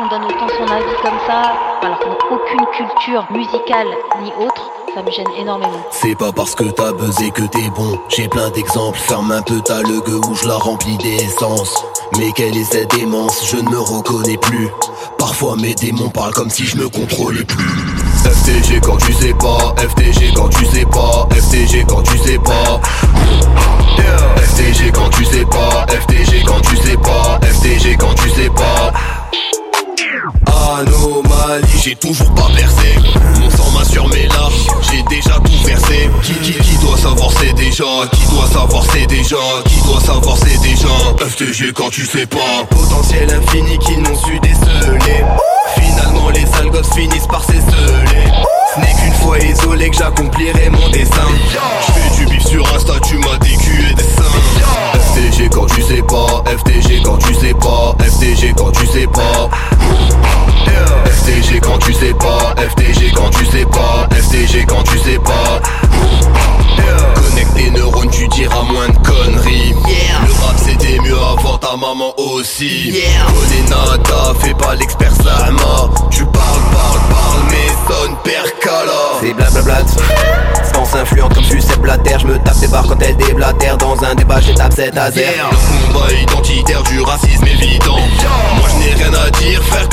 On donne autant son avis comme ça, alors qu'on n'a aucune culture musicale ni autre, ça me gêne énormément. C'est pas parce que t'as buzzé que t'es bon. J'ai plein d'exemples. Ferme un peu ta gueule où je la remplis d'essence. Mais quelle est cette démence Je ne me reconnais plus. Parfois mes démons parlent comme si je me contrôlais plus. FTG quand tu sais pas, FTG quand tu sais pas, FTG quand tu sais pas. Anomalie, j'ai toujours pas percé. Mon sang m'a sur mes larmes, j'ai déjà tout versé. Qui, qui, qui doit savoir c'est déjà Qui doit savoir c'est déjà Qui doit savoir c'est déjà FTG quand tu sais pas. Potentiel infini qui n'ont su déceler. Finalement les sales gosses finissent par s'esseler. Ce n'est qu'une fois isolé que j'accomplirai mon dessin. Je fais du bif sur Insta, tu m'as décué des seins. FTG quand tu sais pas. FTG quand tu sais pas. FTG quand tu sais pas quand tu sais pas. Connecte tes neurones, tu diras moins de conneries. Le rap c'était mieux avant ta maman aussi. Yeah. Connais nada, fais pas l'expert Sama. Tu parles, parles, parles, mais sonne percala. C'est blablabla. Pense influente comme Sucette Blatter Je me tape des barres quand elle déblatère Dans un débat j'étape cette azer Le combat identitaire du racisme évident Moi je n'ai rien à dire frère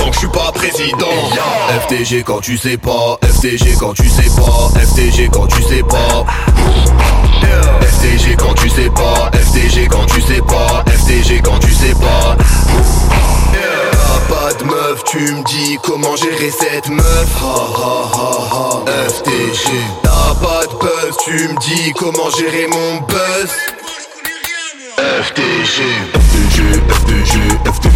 FTG quand tu sais pas FTG quand tu sais pas FTG quand tu sais pas FTG quand tu sais pas FTG quand tu sais pas FTG quand tu sais pas pas de meuf, tu me dis comment gérer cette meuf FTG T'as pas de buzz, tu me dis comment gérer mon buzz FTG FTG FTG FTG